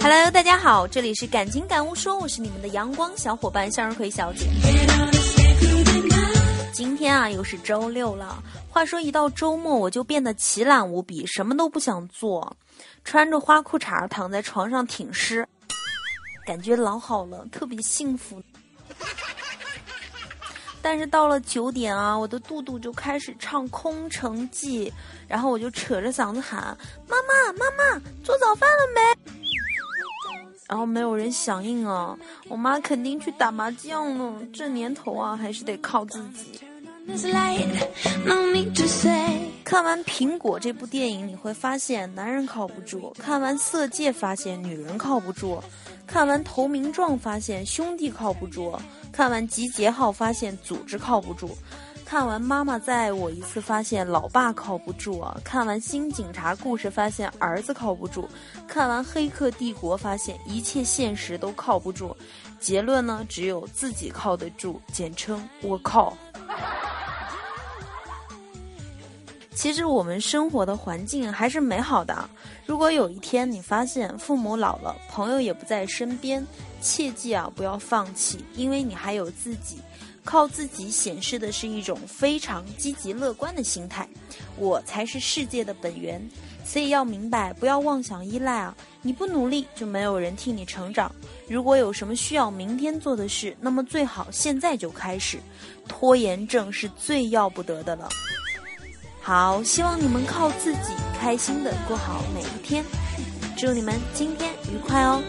Hello，大家好，这里是感情感悟说，我是你们的阳光小伙伴向日葵小姐。今天啊，又是周六了。话说一到周末，我就变得奇懒无比，什么都不想做，穿着花裤衩躺在床上挺尸，感觉老好了，特别幸福。但是到了九点啊，我的肚肚就开始唱《空城计》，然后我就扯着嗓子喊：“妈妈，妈妈，做早饭了没？”然后没有人响应啊，我妈肯定去打麻将了。这年头啊，还是得靠自己。看完《苹果》这部电影，你会发现男人靠不住；看完《色戒》，发现女人靠不住；看完《投名状》，发现兄弟靠不住。看完集结号，发现组织靠不住；看完妈妈再爱我一次，发现老爸靠不住；看完新警察故事，发现儿子靠不住；看完黑客帝国，发现一切现实都靠不住。结论呢，只有自己靠得住，简称我靠。其实我们生活的环境还是美好的。如果有一天你发现父母老了，朋友也不在身边，切记啊，不要放弃，因为你还有自己，靠自己显示的是一种非常积极乐观的心态。我才是世界的本源，所以要明白，不要妄想依赖啊！你不努力，就没有人替你成长。如果有什么需要明天做的事，那么最好现在就开始，拖延症是最要不得的了。好，希望你们靠自己开心的过好每一天，祝你们今天愉快哦。